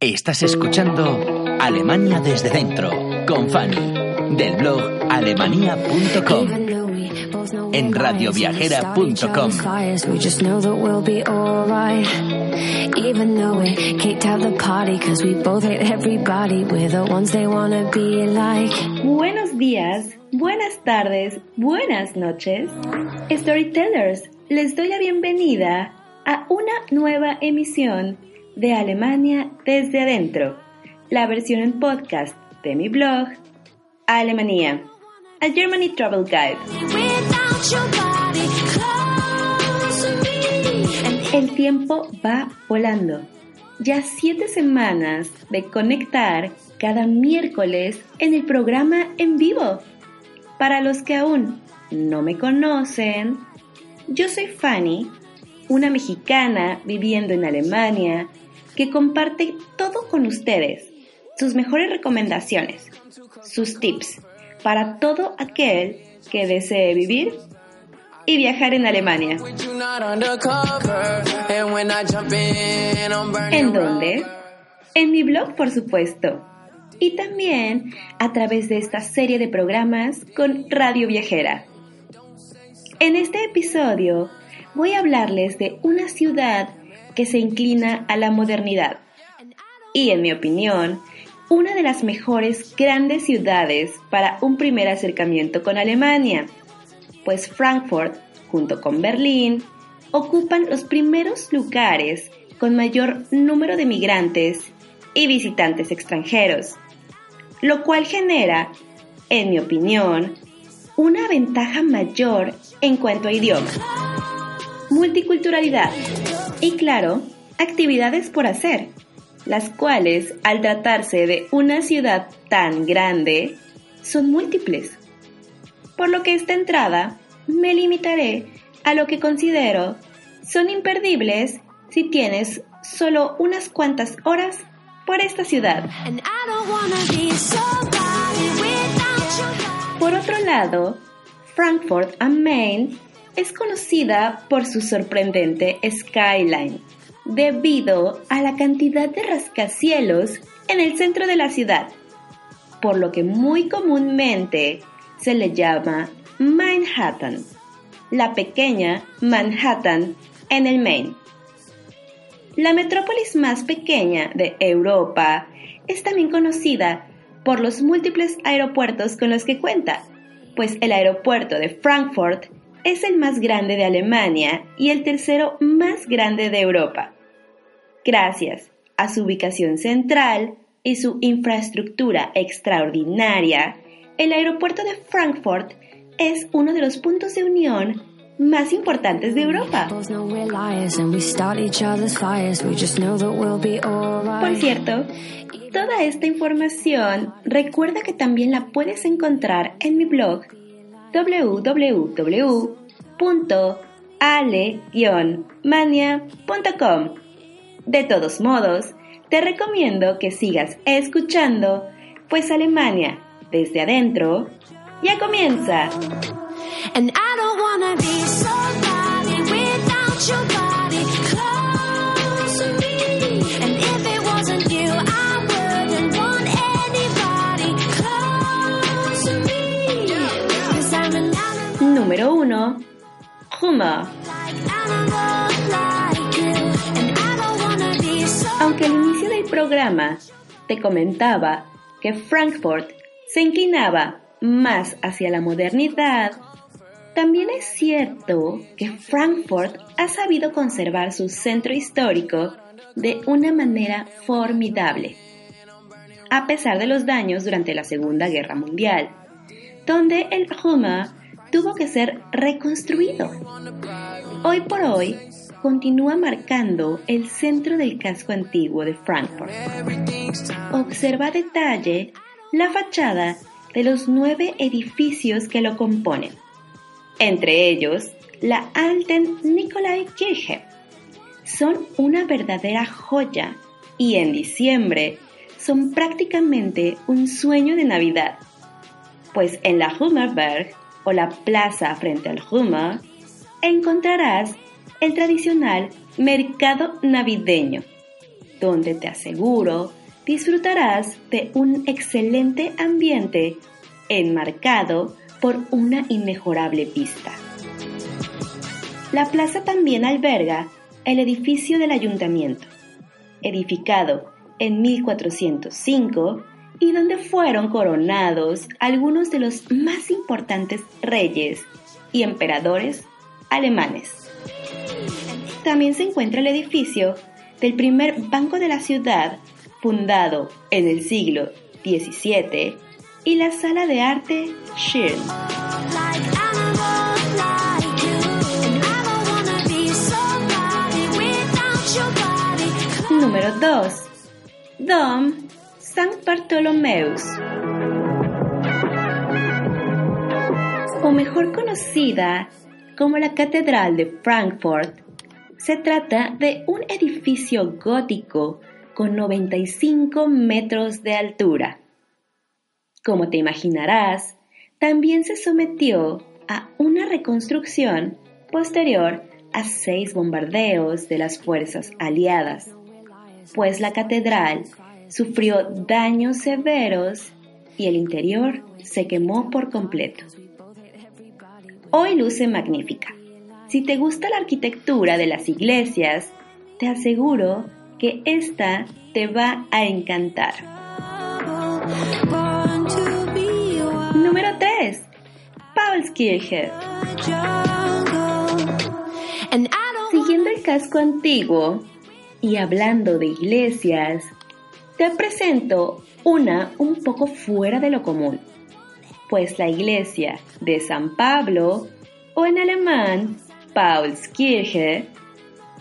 Estás escuchando Alemania desde dentro con Fanny del blog alemania.com en radioviajera.com. Even though we kicked out the party cause we both hate everybody. We're the ones they wanna be like. Buenos días, buenas tardes, buenas noches. Storytellers, les doy la bienvenida a una nueva emisión de Alemania desde adentro, la versión en podcast de mi blog Alemania, a Germany Travel Guide. El tiempo va volando. Ya siete semanas de conectar cada miércoles en el programa en vivo. Para los que aún no me conocen, yo soy Fanny, una mexicana viviendo en Alemania que comparte todo con ustedes, sus mejores recomendaciones, sus tips para todo aquel que desee vivir y viajar en Alemania. ¿En dónde? En mi blog, por supuesto. Y también a través de esta serie de programas con Radio Viajera. En este episodio voy a hablarles de una ciudad que se inclina a la modernidad. Y en mi opinión, una de las mejores grandes ciudades para un primer acercamiento con Alemania pues Frankfurt, junto con Berlín, ocupan los primeros lugares con mayor número de migrantes y visitantes extranjeros, lo cual genera, en mi opinión, una ventaja mayor en cuanto a idioma, multiculturalidad y, claro, actividades por hacer, las cuales, al tratarse de una ciudad tan grande, son múltiples por lo que esta entrada me limitaré a lo que considero son imperdibles si tienes solo unas cuantas horas por esta ciudad. Por otro lado, Frankfurt am Main es conocida por su sorprendente skyline, debido a la cantidad de rascacielos en el centro de la ciudad, por lo que muy comúnmente se le llama Manhattan, la pequeña Manhattan en el Maine. La metrópolis más pequeña de Europa es también conocida por los múltiples aeropuertos con los que cuenta, pues el aeropuerto de Frankfurt es el más grande de Alemania y el tercero más grande de Europa. Gracias a su ubicación central y su infraestructura extraordinaria, el aeropuerto de Frankfurt es uno de los puntos de unión más importantes de Europa. Por cierto, toda esta información recuerda que también la puedes encontrar en mi blog www.ale-mania.com. De todos modos, te recomiendo que sigas escuchando, pues Alemania desde adentro, ya comienza. Aunque al inicio del programa te comentaba que Frankfurt se inclinaba más hacia la modernidad, también es cierto que Frankfurt ha sabido conservar su centro histórico de una manera formidable, a pesar de los daños durante la Segunda Guerra Mundial, donde el Hummer tuvo que ser reconstruido. Hoy por hoy, continúa marcando el centro del casco antiguo de Frankfurt. Observa detalle la fachada de los nueve edificios que lo componen, entre ellos la Alten Nikolai Kirche. Son una verdadera joya y en diciembre son prácticamente un sueño de Navidad, pues en la Hummerberg o la plaza frente al Hummer encontrarás el tradicional mercado navideño, donde te aseguro disfrutarás de un excelente ambiente enmarcado por una inmejorable vista. La plaza también alberga el edificio del ayuntamiento, edificado en 1405 y donde fueron coronados algunos de los más importantes reyes y emperadores alemanes. También se encuentra el edificio del primer banco de la ciudad, fundado en el siglo XVII, y la sala de arte Schirn. Número 2. Dom St. Bartholomeus. O mejor conocida como la Catedral de Frankfurt, se trata de un edificio gótico con 95 metros de altura. Como te imaginarás, también se sometió a una reconstrucción posterior a seis bombardeos de las fuerzas aliadas, pues la catedral sufrió daños severos y el interior se quemó por completo. Hoy luce magnífica si te gusta la arquitectura de las iglesias, te aseguro que esta te va a encantar. Número 3. Paulskirche. Siguiendo el casco antiguo y hablando de iglesias, te presento una un poco fuera de lo común, pues la iglesia de San Pablo, o en alemán Paulskirche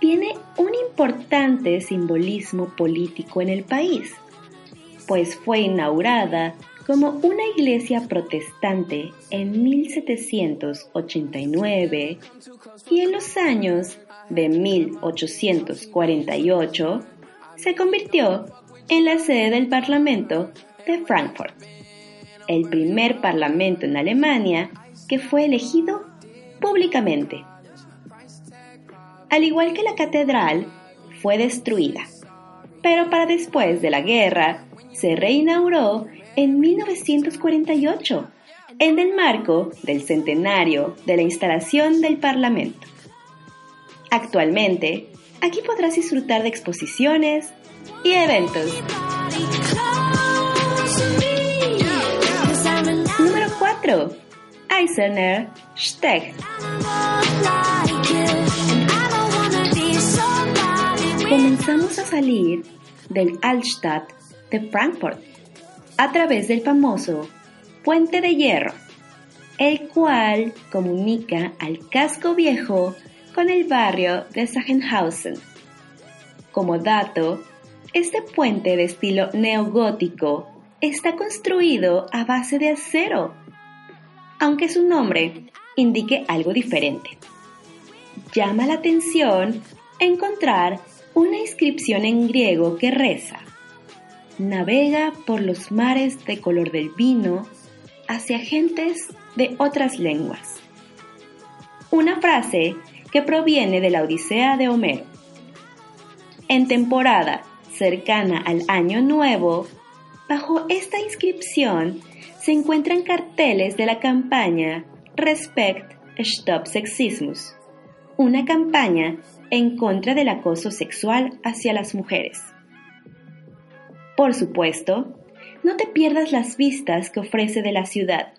tiene un importante simbolismo político en el país, pues fue inaugurada como una iglesia protestante en 1789 y en los años de 1848 se convirtió en la sede del Parlamento de Frankfurt, el primer parlamento en Alemania que fue elegido públicamente al igual que la catedral, fue destruida. Pero para después de la guerra, se reinauguró en 1948, en el marco del centenario de la instalación del Parlamento. Actualmente, aquí podrás disfrutar de exposiciones y eventos. Número 4. Eisener Steg. comenzamos a salir del Altstadt de Frankfurt a través del famoso Puente de Hierro, el cual comunica al casco viejo con el barrio de Sachsenhausen. Como dato, este puente de estilo neogótico está construido a base de acero, aunque su nombre indique algo diferente. Llama la atención encontrar una inscripción en griego que reza, navega por los mares de color del vino hacia gentes de otras lenguas. Una frase que proviene de la Odisea de Homero. En temporada cercana al Año Nuevo, bajo esta inscripción se encuentran carteles de la campaña Respect Stop Sexismus, una campaña en contra del acoso sexual hacia las mujeres. Por supuesto, no te pierdas las vistas que ofrece de la ciudad,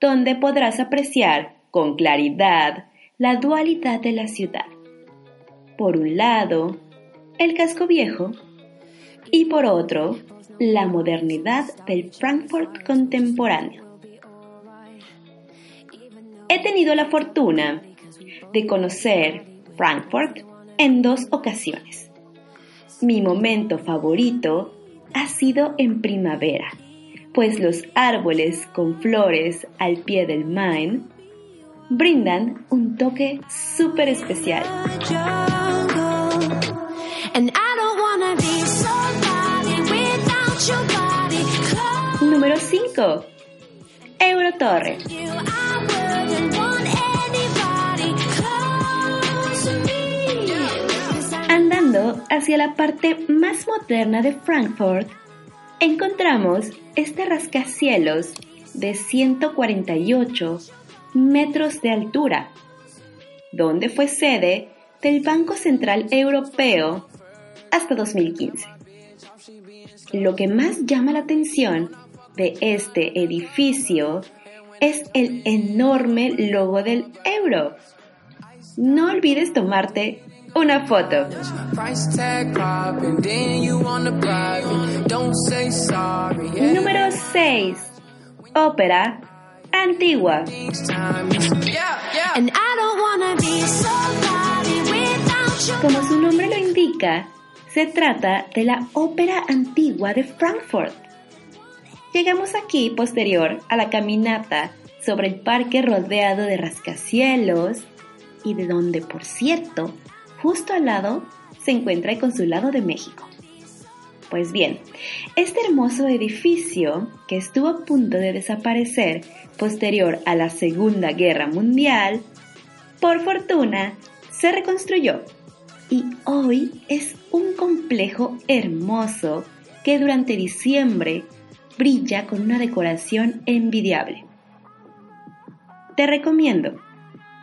donde podrás apreciar con claridad la dualidad de la ciudad. Por un lado, el casco viejo y por otro, la modernidad del Frankfurt contemporáneo. He tenido la fortuna de conocer Frankfurt en dos ocasiones. Mi momento favorito ha sido en primavera, pues los árboles con flores al pie del Main brindan un toque súper especial. Número 5. Eurotorre. Andando hacia la parte más moderna de Frankfurt, encontramos este rascacielos de 148 metros de altura, donde fue sede del Banco Central Europeo hasta 2015. Lo que más llama la atención de este edificio es el enorme logo del euro. No olvides tomarte una foto. Número 6. Ópera antigua. Como su nombre lo indica, se trata de la ópera antigua de Frankfurt. Llegamos aquí posterior a la caminata sobre el parque rodeado de rascacielos y de donde, por cierto, justo al lado se encuentra el Consulado de México. Pues bien, este hermoso edificio, que estuvo a punto de desaparecer posterior a la Segunda Guerra Mundial, por fortuna se reconstruyó y hoy es un complejo hermoso que durante diciembre brilla con una decoración envidiable. Te recomiendo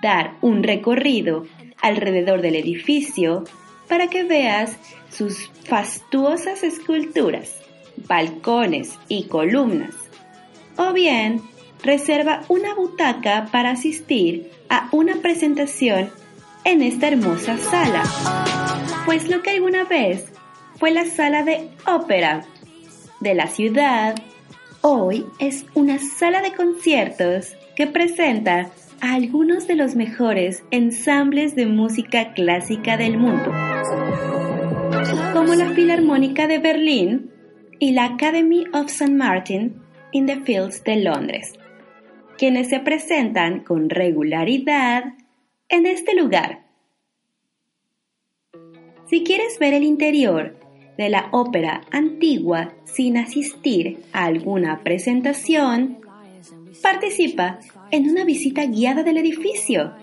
dar un recorrido alrededor del edificio para que veas sus fastuosas esculturas, balcones y columnas. O bien, reserva una butaca para asistir a una presentación en esta hermosa sala, pues lo que alguna vez fue la sala de ópera de la ciudad, hoy es una sala de conciertos que presenta a algunos de los mejores ensambles de música clásica del mundo como la Filarmónica de Berlín y la Academy of St. Martin in the Fields de Londres, quienes se presentan con regularidad en este lugar. Si quieres ver el interior de la ópera antigua sin asistir a alguna presentación, participa en una visita guiada del edificio.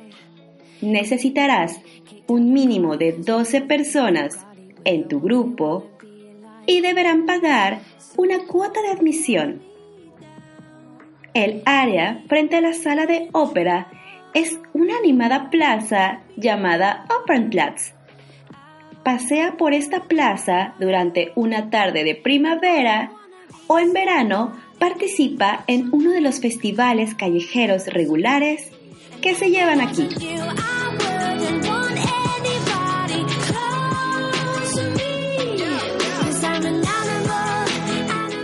Necesitarás un mínimo de 12 personas en tu grupo y deberán pagar una cuota de admisión. El área frente a la sala de ópera es una animada plaza llamada Opernplatz. Pasea por esta plaza durante una tarde de primavera o en verano participa en uno de los festivales callejeros regulares que se llevan aquí.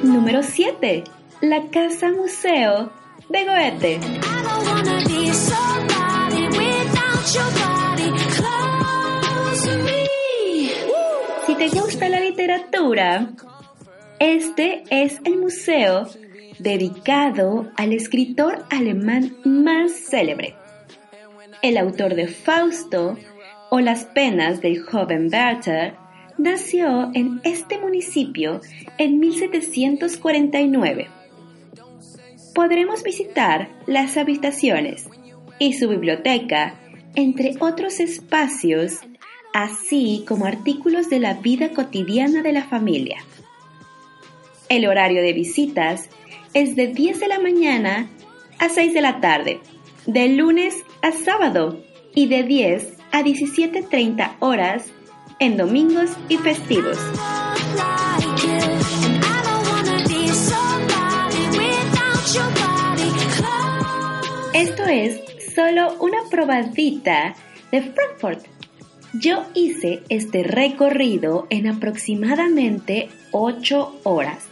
Número 7. La Casa Museo de Goethe. Te gusta la literatura, este es el museo dedicado al escritor alemán más célebre, el autor de Fausto o Las penas del joven Werther nació en este municipio en 1749. Podremos visitar las habitaciones y su biblioteca, entre otros espacios, así como artículos de la vida cotidiana de la familia. El horario de visitas es de 10 de la mañana a 6 de la tarde, de lunes a sábado y de 10 a 17.30 horas en domingos y festivos. Esto es solo una probadita de Frankfurt. Yo hice este recorrido en aproximadamente 8 horas,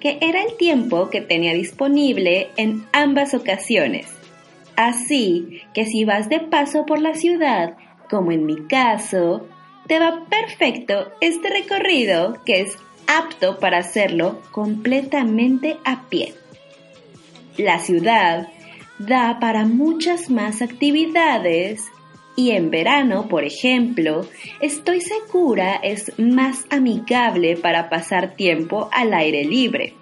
que era el tiempo que tenía disponible en ambas ocasiones. Así que si vas de paso por la ciudad, como en mi caso, te va perfecto este recorrido que es apto para hacerlo completamente a pie. La ciudad da para muchas más actividades y en verano, por ejemplo, estoy segura es más amigable para pasar tiempo al aire libre.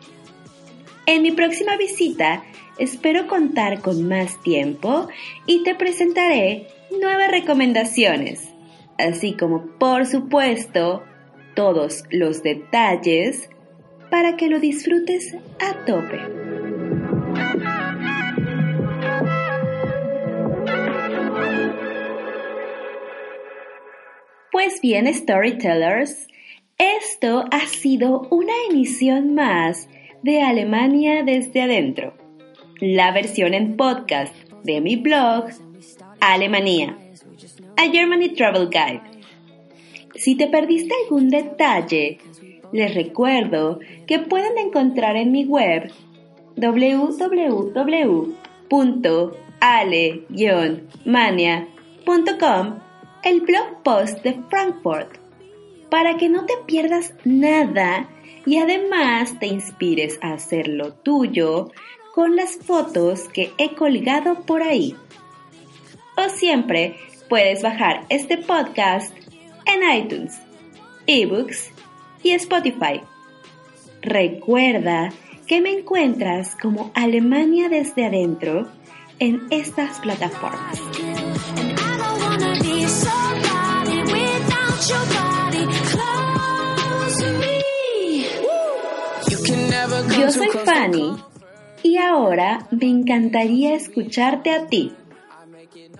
En mi próxima visita espero contar con más tiempo y te presentaré nuevas recomendaciones, así como por supuesto todos los detalles para que lo disfrutes a tope. Pues bien, storytellers, esto ha sido una emisión más de Alemania desde adentro, la versión en podcast de mi blog Alemania, a Germany Travel Guide. Si te perdiste algún detalle, les recuerdo que pueden encontrar en mi web www.ale-mania.com el blog post de Frankfurt para que no te pierdas nada y además te inspires a hacer lo tuyo con las fotos que he colgado por ahí. O siempre puedes bajar este podcast en iTunes, eBooks y Spotify. Recuerda que me encuentras como Alemania desde adentro en estas plataformas. Yo soy Fanny y ahora me encantaría escucharte a ti.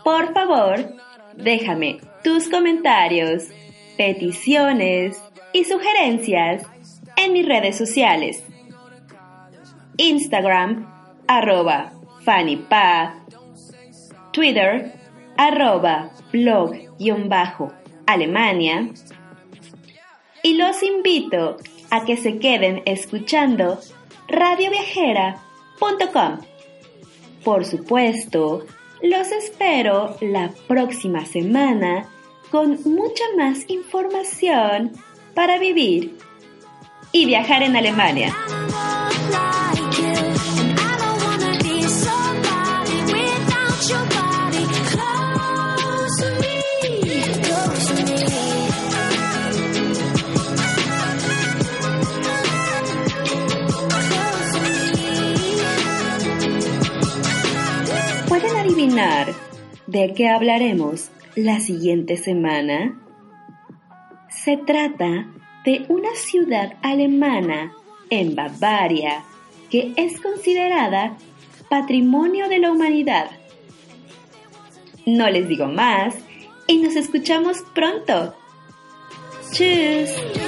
Por favor, déjame tus comentarios, peticiones y sugerencias en mis redes sociales. Instagram, arroba FannyPath, Twitter, arroba blog-alemania. Y los invito a que se queden escuchando radioviajera.com. Por supuesto, los espero la próxima semana con mucha más información para vivir y viajar en Alemania. De qué hablaremos la siguiente semana? Se trata de una ciudad alemana en Bavaria que es considerada Patrimonio de la Humanidad. No les digo más y nos escuchamos pronto. ¡Tschüss!